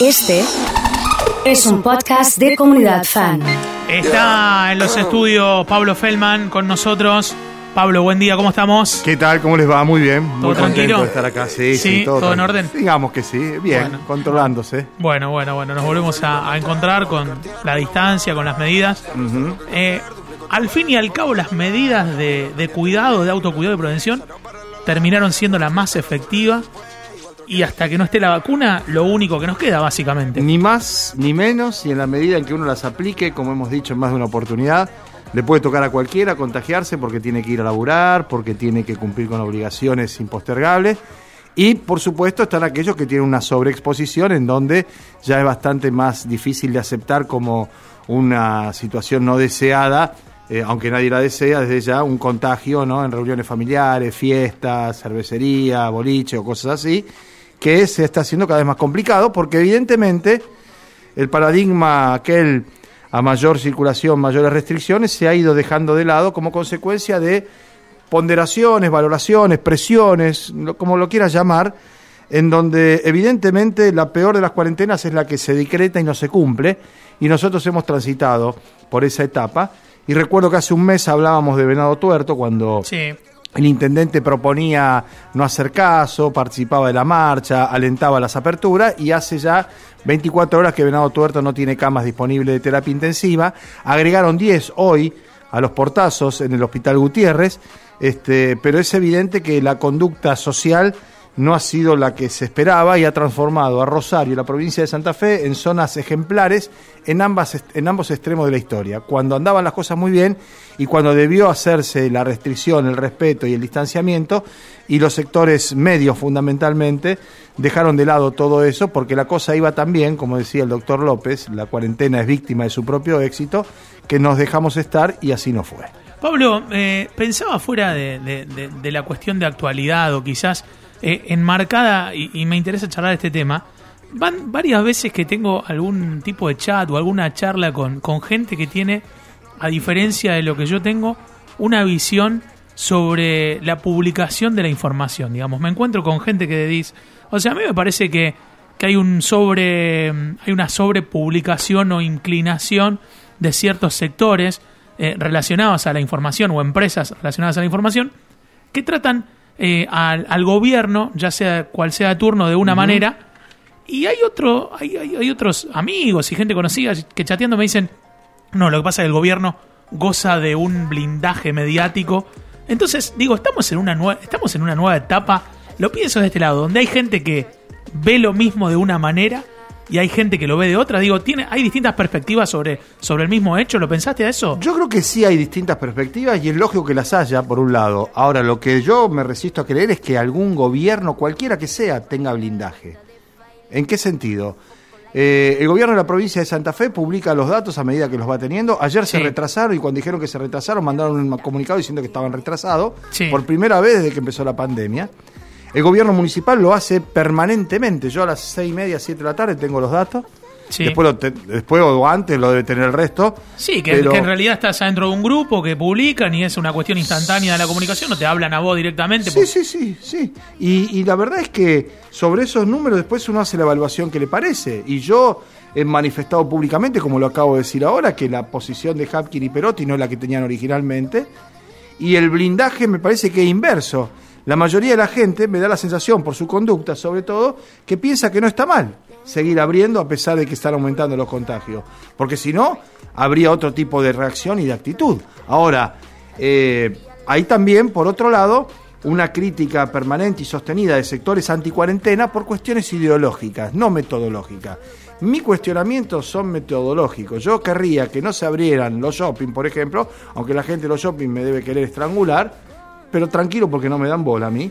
Este es un podcast de comunidad fan. Está en los estudios Pablo Feldman con nosotros. Pablo, buen día, ¿cómo estamos? ¿Qué tal? ¿Cómo les va? Muy bien. ¿Todo Muy contento tranquilo? de estar acá. Sí, Sí, sí, todo, ¿todo en orden? Digamos que sí. Bien, Bueno. controlándose. Bueno, bueno, bueno, nos volvemos a, a encontrar con la distancia, con las medidas. Eh, al fin y al cabo, las medidas de, de cuidado, de autocuidado y prevención terminaron siendo la más efectiva. Y hasta que no esté la vacuna, lo único que nos queda, básicamente. Ni más ni menos, y en la medida en que uno las aplique, como hemos dicho en más de una oportunidad, le puede tocar a cualquiera contagiarse porque tiene que ir a laburar, porque tiene que cumplir con obligaciones impostergables. Y por supuesto están aquellos que tienen una sobreexposición en donde ya es bastante más difícil de aceptar como una situación no deseada, eh, aunque nadie la desea, desde ya un contagio ¿no? en reuniones familiares, fiestas, cervecería, boliche o cosas así, que se está haciendo cada vez más complicado porque evidentemente el paradigma aquel a mayor circulación, mayores restricciones, se ha ido dejando de lado como consecuencia de ponderaciones, valoraciones, presiones, como lo quieras llamar, en donde evidentemente la peor de las cuarentenas es la que se decreta y no se cumple, y nosotros hemos transitado por esa etapa. Y recuerdo que hace un mes hablábamos de Venado Tuerto cuando Sí, el intendente proponía no hacer caso, participaba de la marcha, alentaba las aperturas y hace ya 24 horas que Venado Tuerto no tiene camas disponibles de terapia intensiva. Agregaron 10 hoy a los portazos en el Hospital Gutiérrez, este, pero es evidente que la conducta social no ha sido la que se esperaba y ha transformado a Rosario y la provincia de Santa Fe en zonas ejemplares en, ambas, en ambos extremos de la historia. Cuando andaban las cosas muy bien y cuando debió hacerse la restricción, el respeto y el distanciamiento, y los sectores medios fundamentalmente dejaron de lado todo eso porque la cosa iba tan bien, como decía el doctor López, la cuarentena es víctima de su propio éxito, que nos dejamos estar y así no fue. Pablo, eh, pensaba fuera de, la cuestión de actualidad o quizás eh, enmarcada, y, me interesa charlar este tema, van varias veces que tengo algún tipo de chat o alguna charla con, con gente que tiene, a diferencia de lo que yo tengo, una visión sobre la publicación de la información, digamos. Me encuentro con gente que dice, o sea, a mí me parece que, que hay un sobre, hay una sobrepublicación o inclinación de ciertos sectores eh, relacionados a la información o empresas relacionadas a la información que tratan eh, al, al gobierno, ya sea cual sea de turno, de una manera, y hay otro, hay, hay- hay otros amigos y gente conocida que chateando me dicen, no, lo que pasa es que el gobierno goza de un blindaje mediático. Entonces, digo, estamos en una nueva, estamos en una nueva etapa. Lo pienso de este lado, donde hay gente que ve lo mismo de una manera y hay gente que lo ve de otra. Digo, tiene, hay distintas perspectivas sobre, sobre el mismo hecho. ¿Lo pensaste a eso? Yo creo que sí hay distintas perspectivas y es lógico que las haya, por un lado. Ahora, lo que yo me resisto a creer es que algún gobierno, cualquiera que sea, tenga blindaje. ¿En qué sentido? Eh, el gobierno de la provincia de Santa Fe publica los datos a medida que los va teniendo. Ayer se retrasaron y cuando dijeron que se retrasaron mandaron un comunicado diciendo que estaban retrasados Sí. por primera vez desde que empezó la pandemia. El gobierno municipal lo hace permanentemente. Yo a las seis y media, siete de la tarde tengo los datos. Sí. Después, lo te- después o antes lo debe tener el resto. Sí, que, Pero- que en realidad estás adentro de un grupo que publican y es una cuestión instantánea de la comunicación, no te hablan a vos directamente. Sí, sí, sí, sí. Y, y la verdad es que sobre esos números después uno hace la evaluación que le parece. Y yo he manifestado públicamente, como lo acabo de decir ahora, que la posición de Hapkin y Perotti no es la que tenían originalmente. Y el blindaje me parece que es inverso. La mayoría de la gente me da la sensación, por su conducta sobre todo, que piensa que no está mal seguir abriendo a pesar de que están aumentando los contagios. Porque si no, habría otro tipo de reacción y de actitud. Ahora, eh, hay también, por otro lado, una crítica permanente y sostenida de sectores anticuarentena por cuestiones ideológicas, no metodológicas. Mi cuestionamiento son metodológicos. Yo querría que no se abrieran los shopping, por ejemplo, aunque la gente de los shopping me debe querer estrangular, pero tranquilo porque no me dan bola a mí,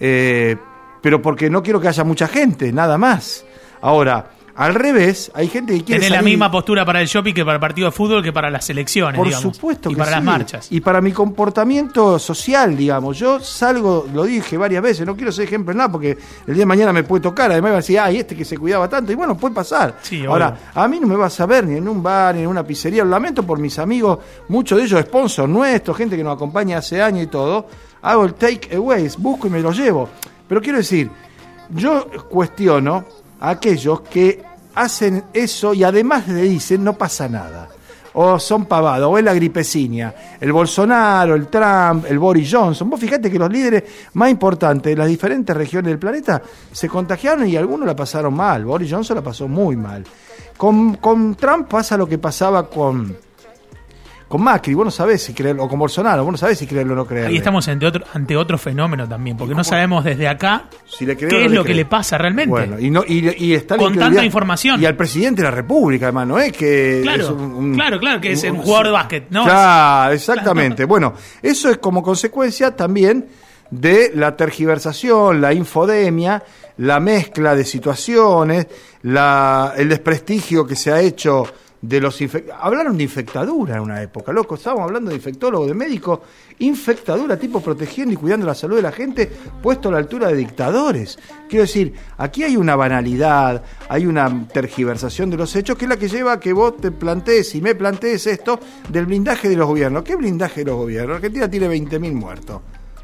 eh, pero porque no quiero que haya mucha gente, nada más. Ahora, al revés, hay gente que quiere Tenés la misma postura para el shopping que para el partido de fútbol que para las elecciones, por digamos. supuesto y que para las marchas. Y para mi comportamiento social, digamos. Yo salgo, lo dije varias veces, no quiero ser ejemplo en nada porque el día de mañana me puede tocar. Además, me va a decir, ay, este que se cuidaba tanto. Y bueno, puede pasar. Sí, obvio. Ahora, a mí no me vas a ver ni en un bar, ni en una pizzería. Lo lamento por mis amigos, muchos de ellos sponsors nuestros, gente que nos acompaña hace años y todo. Hago el take away, busco y me lo llevo. Pero quiero decir, yo cuestiono a aquellos que hacen eso y además le dicen no pasa nada. O son pavados, o es la gripecinia. El Bolsonaro, el Trump, el Boris Johnson. Vos fíjate que los líderes más importantes de las diferentes regiones del planeta se contagiaron y algunos la pasaron mal. Boris Johnson la pasó muy mal. Con, con Trump pasa lo que pasaba con, con Macri, vos no sabés si creerlo, o con Bolsonaro, vos no sabés si creerlo o no creerlo. Ahí estamos ante otro, ante otro fenómeno también, porque no sabemos desde acá Si le crees qué es lo que le pasa realmente. Bueno, y, no, y, y está la Con tanta información. Y al presidente de la República, además, no es que. Claro, es un- claro, claro, que es un jugador de básquet, ¿no? Claro, exactamente. Bueno, eso es como consecuencia también de la tergiversación, la infodemia, la mezcla de situaciones, la, el desprestigio que se ha hecho de los. Hablaron de infectadura en una época, loco. Estábamos hablando de infectólogos, de médicos. Infectadura, tipo protegiendo y cuidando la salud de la gente, puesto a la altura de dictadores. Quiero decir, aquí hay una banalidad, hay una tergiversación de los hechos, que es la que lleva a que vos te plantees y me plantees esto del blindaje de los gobiernos. ¿Qué blindaje de los gobiernos? Argentina tiene 20.000 muertos.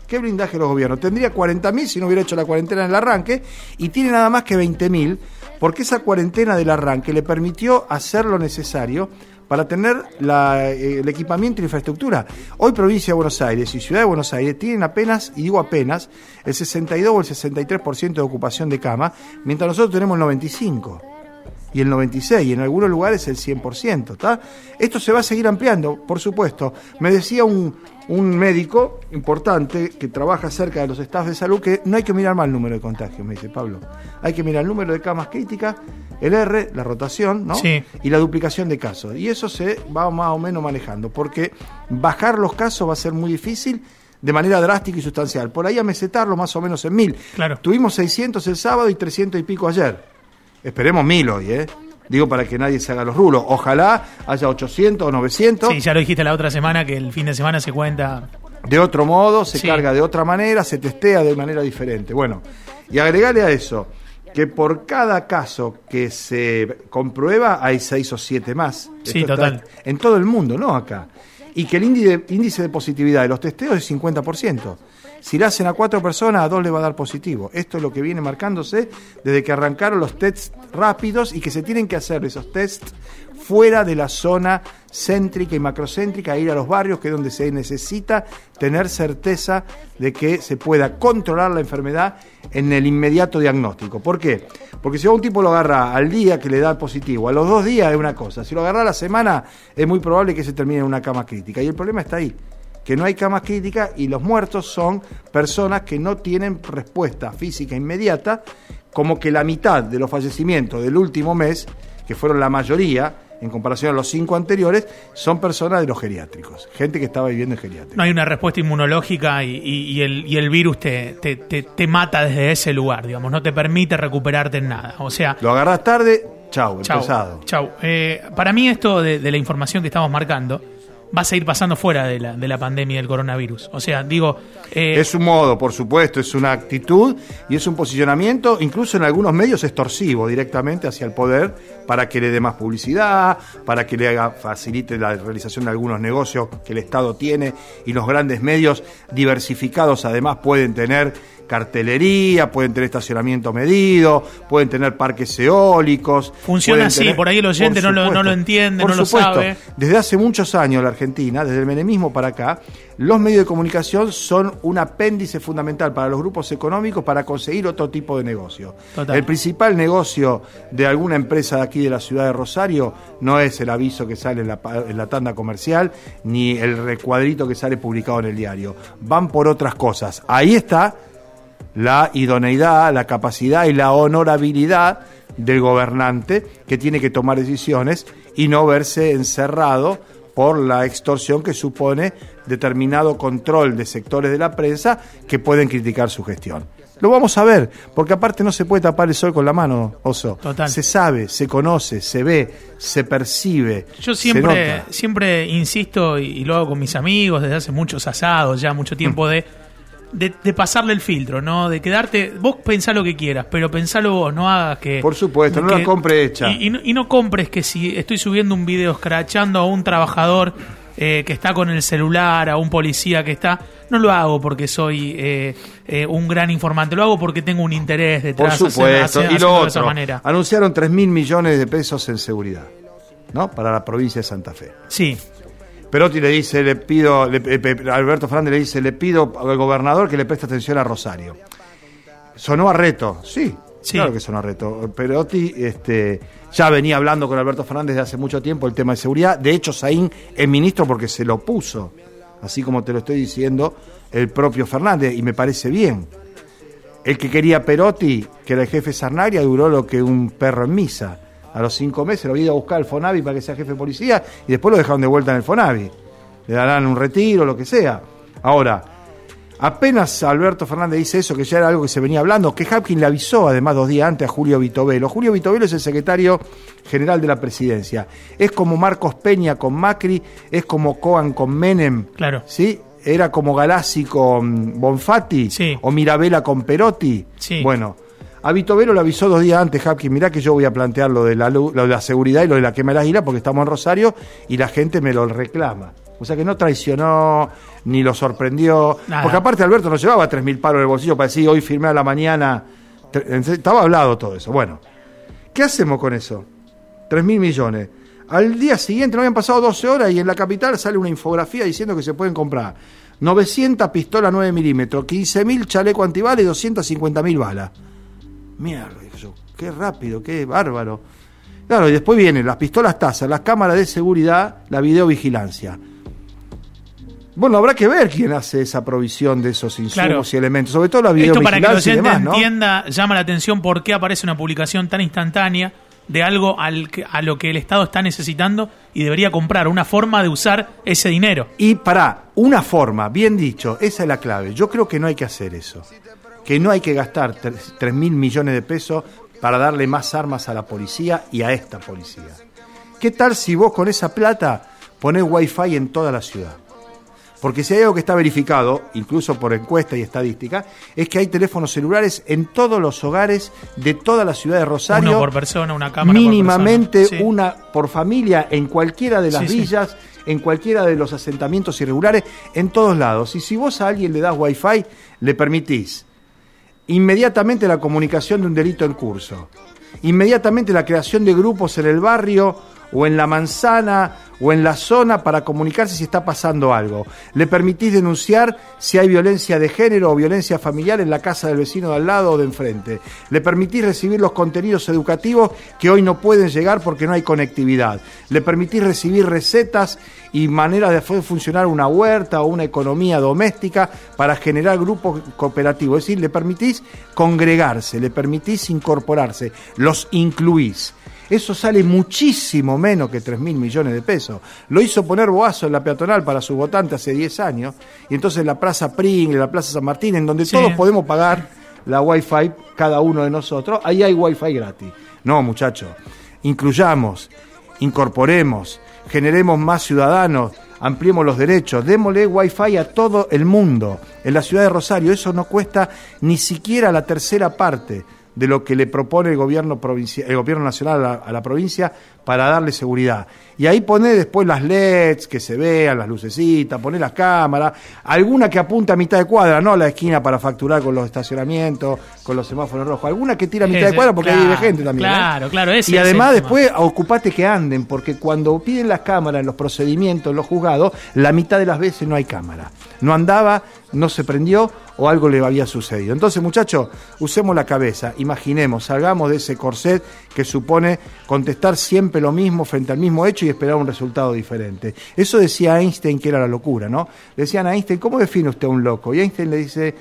¿Qué blindaje de los gobiernos? Tendría 40.000 si no hubiera hecho la cuarentena en el arranque y tiene nada más que 20.000 porque esa cuarentena del arranque le permitió hacer lo necesario para tener la, eh, el equipamiento y la infraestructura. Hoy provincia de Buenos Aires y ciudad de Buenos Aires tienen apenas, y digo apenas, el 62 o el 63% de ocupación de cama, mientras nosotros tenemos el 95% y el 96, y en algunos lugares el 100%. ¿está? Esto se va a seguir ampliando, por supuesto. Me decía un, un médico importante que trabaja cerca de los estados de salud que no hay que mirar mal el número de contagios, me dice Pablo. Hay que mirar el número de camas críticas, el R, la rotación, ¿no? Sí. Y la duplicación de casos. Y eso se va más o menos manejando, porque bajar los casos va a ser muy difícil de manera drástica y sustancial. Por ahí a mesetarlo más o menos en mil. Claro. Tuvimos 600 el sábado y 300 y pico ayer. Esperemos mil hoy, ¿eh? Digo para que nadie se haga los rulos. Ojalá haya 800 o 900. Sí, ya lo dijiste la otra semana que el fin de semana se cuenta. De otro modo, se Sí. carga de otra manera, se testea de manera diferente. Bueno, y agregarle a eso que por cada caso que se comprueba hay seis o siete más. Sí, Esto total. En todo el mundo, no acá. Y que el índice, índice de positividad de los testeos es 50%. Si le hacen a cuatro personas, a dos le va a dar positivo. Esto es lo que viene marcándose desde que arrancaron los tests rápidos y que se tienen que hacer esos tests fuera de la zona céntrica y macrocéntrica, ir a los barrios, que es donde se necesita tener certeza de que se pueda controlar la enfermedad en el inmediato diagnóstico. ¿Por qué? Porque si a un tipo lo agarra al día que le da positivo, a los dos días es una cosa, si lo agarra a la semana es muy probable que se termine en una cama crítica. Y el problema está ahí, que no hay camas críticas y los muertos son personas que no tienen respuesta física inmediata, como que la mitad de los fallecimientos del último mes, que fueron la mayoría, en comparación a los cinco anteriores, son personas de los geriátricos, gente que estaba viviendo en geriátricos. No hay una respuesta inmunológica y, y- y el, y el virus te, te, te- te mata desde ese lugar, digamos, no te permite recuperarte en nada. O sea, Lo agarras tarde, chau, chau, empezado. chau. Eh, para mí esto de, de la información que estamos marcando va a seguir pasando fuera de la, de la pandemia del coronavirus. O sea, digo... eh, Es un modo, por supuesto, es una actitud y es un posicionamiento, incluso en algunos medios extorsivo directamente hacia el poder para que le dé más publicidad, para que le haga, facilite la realización de algunos negocios que el Estado tiene y los grandes medios diversificados además pueden tener cartelería, pueden tener estacionamiento medido, pueden tener parques eólicos. Funciona así, tener- por ahí el oyente no lo- no lo entiende, por no lo sabe. Desde hace muchos años la Argentina, desde el menemismo para acá, los medios de comunicación son un apéndice fundamental para los grupos económicos para conseguir otro tipo de negocio. Total. El principal negocio de alguna empresa de aquí de la ciudad de Rosario no es el aviso que sale en la, en la tanda comercial ni el recuadrito que sale publicado en el diario. Van por otras cosas. Ahí está la idoneidad, la capacidad y la honorabilidad del gobernante que tiene que tomar decisiones y no verse encerrado por la extorsión que supone determinado control de sectores de la prensa que pueden criticar su gestión. Lo vamos a ver, porque aparte no se puede tapar el sol con la mano, Oso. Total. Se sabe, se conoce, se ve, se percibe. Yo siempre, siempre insisto, y, y lo hago con mis amigos desde hace muchos asados, ya mucho tiempo, de, de, de pasarle el filtro, ¿no? De quedarte, vos pensá lo que quieras, pero pensalo vos, no hagas que... Por supuesto, no la compre hecha. Y, y no, y no compres que si estoy subiendo un video escrachando a un trabajador eh, que está con el celular, a un policía que está, no lo hago porque soy eh, eh, un gran informante, lo hago porque tengo un interés detrás. Por supuesto, hacer- y lo de esa otro, manera. anunciaron 3 mil millones de pesos en seguridad, ¿no? Para la provincia de Santa Fe. Sí, Perotti le dice, le pido, le- eh, Alberto Fernández le dice, le pido al gobernador que le preste atención a Rosario. Sonó a reto, sí, Sí. claro que sonó a reto. Perotti este, ya venía hablando con Alberto Fernández de hace mucho tiempo el tema de seguridad. De hecho, Saín es ministro porque se lo puso, así como te lo estoy diciendo el propio Fernández, y me parece bien. El que quería Perotti, que era el jefe Sarnaglia, duró lo que un perro en misa. A los cinco meses lo había ido a buscar al Fonavi para que sea jefe de policía y después lo dejaron de vuelta en el Fonavi. Le darán un retiro, lo que sea. Ahora, apenas Alberto Fernández dice eso, que ya era algo que se venía hablando, que Hapkin le avisó además dos días antes a Julio Vitovelo. Julio Vitovelo es el secretario general de la presidencia. Es como Marcos Peña con Macri, es como Coan con Menem. Claro. ¿Sí? Era como Galassi con Bonfatti Sí. o Mirabella con Perotti. Sí. Bueno, a Vitovelo le avisó dos días antes, Hapkin, mirá que yo voy a plantear lo de, la, lu- lo de la seguridad y lo de la quema de las islas porque estamos en Rosario y la gente me lo reclama. O sea que no traicionó ni lo sorprendió. Nada. Porque aparte Alberto no llevaba 3.000 palos en el bolsillo para decir hoy firmé a la mañana. Estaba hablado todo eso. Bueno, ¿qué hacemos con eso? 3.000 millones. Al día siguiente, no habían pasado 12 horas y en la capital sale una infografía diciendo que se pueden comprar 900 pistolas 9 milímetros, 15.000 chaleco antibalas y 250.000 balas. Mierda, dije yo, qué rápido, qué bárbaro. Claro, y después vienen las pistolas TASA, las cámaras de seguridad, la videovigilancia. Bueno, habrá que ver quién hace esa provisión de esos insumos Claro. y elementos, sobre todo la Esto para que el videovigilancia demás, ¿no? entienda, llama la atención por qué aparece una publicación tan instantánea de algo al que- a lo que el Estado está necesitando y debería comprar, una forma de usar ese dinero. Y para una forma, bien dicho, esa es la clave. Yo creo que no hay que hacer eso. Que no hay que gastar 3 mil millones de pesos para darle más armas a la policía y a esta policía. ¿Qué tal si vos con esa plata ponés wifi en toda la ciudad? Porque si hay algo que está verificado, incluso por encuesta y estadística, es que hay teléfonos celulares en todos los hogares de toda la ciudad de Rosario. Uno por persona, una cámara por mínimamente persona. Sí. una por familia en cualquiera de las Sí, sí. villas, en cualquiera de los asentamientos irregulares, en todos lados. Y si vos a alguien le das wifi, le permitís inmediatamente la comunicación de un delito en curso, inmediatamente la creación de grupos en el barrio o en la manzana o en la zona para comunicarse si está pasando algo. Le permitís denunciar si hay violencia de género o violencia familiar en la casa del vecino de al lado o de enfrente. Le permitís recibir los contenidos educativos que hoy no pueden llegar porque no hay conectividad. Le permitís recibir recetas y maneras de funcionar una huerta o una economía doméstica para generar grupos cooperativos. Es decir, le permitís congregarse, le permitís incorporarse, los incluís. Eso sale muchísimo menos que 3 mil millones de pesos. Lo hizo poner Boazo en la peatonal para su votante hace 10 años. Y entonces en la Plaza Pringle, la Plaza San Martín, en donde Sí. todos podemos pagar la Wi-Fi, cada uno de nosotros, ahí hay Wi-Fi gratis. No, muchachos. Incluyamos, incorporemos, generemos más ciudadanos, ampliemos los derechos, démosle Wi-Fi a todo el mundo. En la ciudad de Rosario eso no cuesta ni siquiera la tercera parte de lo que le propone el gobierno, provincia- el gobierno nacional a a la provincia para darle seguridad. Y ahí pone después las LEDs, que se vean, las lucecitas, pone las cámaras, alguna que apunta a mitad de cuadra, no a la esquina para facturar con los estacionamientos, con los semáforos rojos, alguna que tira a mitad de cuadra porque ahí claro, vive gente también. ¿eh? claro, claro, ese Y además después ocupate que anden, porque cuando piden las cámaras en los procedimientos, en los juzgados, la mitad de las veces no hay cámara. No andaba, no se prendió o algo le había sucedido. Entonces, muchachos, usemos la cabeza, imaginemos, salgamos de ese corset que supone contestar siempre lo mismo frente al mismo hecho y esperar un resultado diferente. Eso decía Einstein que era la locura, ¿no? Decían a Einstein, ¿cómo define usted a un loco? Y Einstein le dice,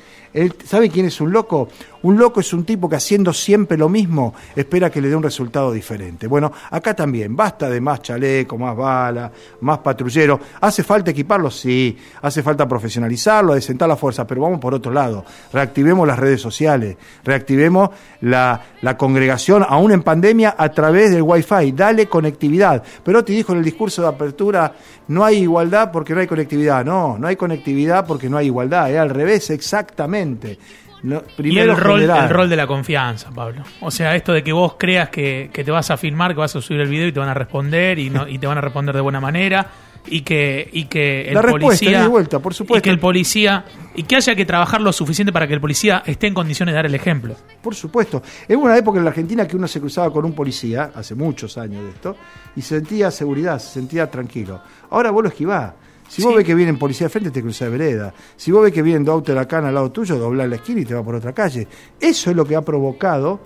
¿sabe quién es un loco? Un loco es un tipo que haciendo siempre lo mismo espera que le dé un resultado diferente. Bueno, acá también, basta de más chaleco, más bala, más patrullero. ¿Hace falta equiparlo? Sí. ¿Hace falta profesionalizarlo, adecentar la fuerza? Pero vamos por otro lado. Reactivemos las redes sociales, reactivemos la, la congregación, aún en pandemia, a través del Wi-Fi. Dale conectividad. Perotti dijo en el discurso de apertura, no hay igualdad porque no hay conectividad. No, no hay conectividad porque no hay igualdad. Es al revés, exactamente. No, Y primero el rol, generar. el rol de la confianza, Pablo. O sea, esto de que vos creas que, que te vas a filmar, que vas a subir el video y te van a responder y, no, y te van a responder de buena manera. Y que y que el La respuesta, policía y vuelta, por supuesto. y que el policía y que haya que trabajar lo suficiente para que el policía esté en condiciones de dar el ejemplo. Por supuesto. Hubo una época en la Argentina que uno se cruzaba con un policía, hace muchos años de esto, y sentía seguridad, se sentía tranquilo. Ahora vos lo esquivás. Si vos ves que vienen policía de frente, te cruzás de vereda. Si vos ves que vienen dos autos de la cana al lado tuyo, doblás la esquina y te va por otra calle. Eso es lo que ha provocado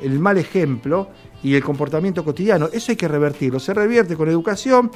el mal ejemplo y el comportamiento cotidiano. Eso hay que revertirlo. Se revierte con educación,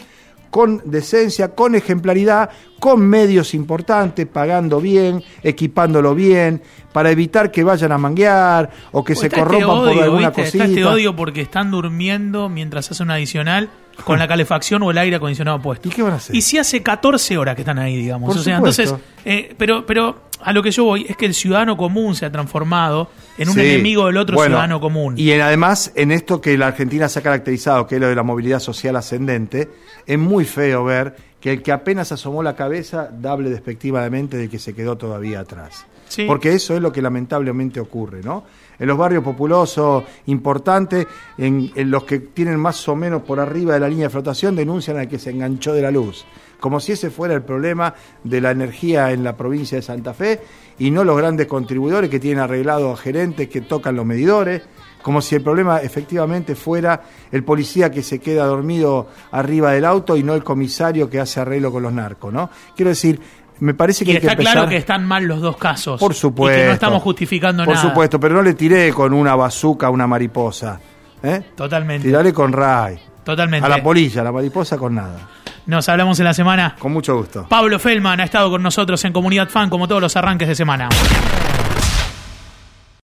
con decencia, con ejemplaridad, con medios importantes, pagando bien, equipándolo bien, para evitar que vayan a manguear o que se Está este corrompan por alguna ¿viste? cosita. Está este odio porque están durmiendo mientras hacen un adicional con la calefacción o el aire acondicionado puesto. ¿Y qué van a hacer? Y si hace 14 horas que están ahí, digamos. Por o sea, supuesto. entonces, eh, pero, pero a lo que yo voy es que el ciudadano común se ha transformado en un Sí. enemigo del otro Bueno, ciudadano común. Y en- además, en esto que la Argentina se ha caracterizado, que es lo de la movilidad social ascendente, es muy feo ver que el que apenas asomó la cabeza hable despectivamente de que se quedó todavía atrás. Sí. Porque eso es lo que lamentablemente ocurre, ¿no? En los barrios populosos importantes, en, los que tienen más o menos por arriba de la línea de flotación, denuncian al que se enganchó de la luz. Como si ese fuera el problema de la energía en la provincia de Santa Fe y no los grandes contribuidores que tienen arreglado a gerentes que tocan los medidores. Como si el problema efectivamente fuera el policía que se queda dormido arriba del auto y no el comisario que hace arreglo con los narcos, ¿no? Quiero decir, me parece que y hay que está claro que están mal los dos casos. por supuesto. Y que no estamos justificando Por nada. supuesto, pero no le tiré con una bazuca a una mariposa. ¿eh? Totalmente. Tirale con ray. Totalmente. A la polilla, a la mariposa con nada. Nos hablamos en la semana. Con mucho gusto. Pablo Feldman ha estado con nosotros en Comunidad Fan como todos los arranques de semana.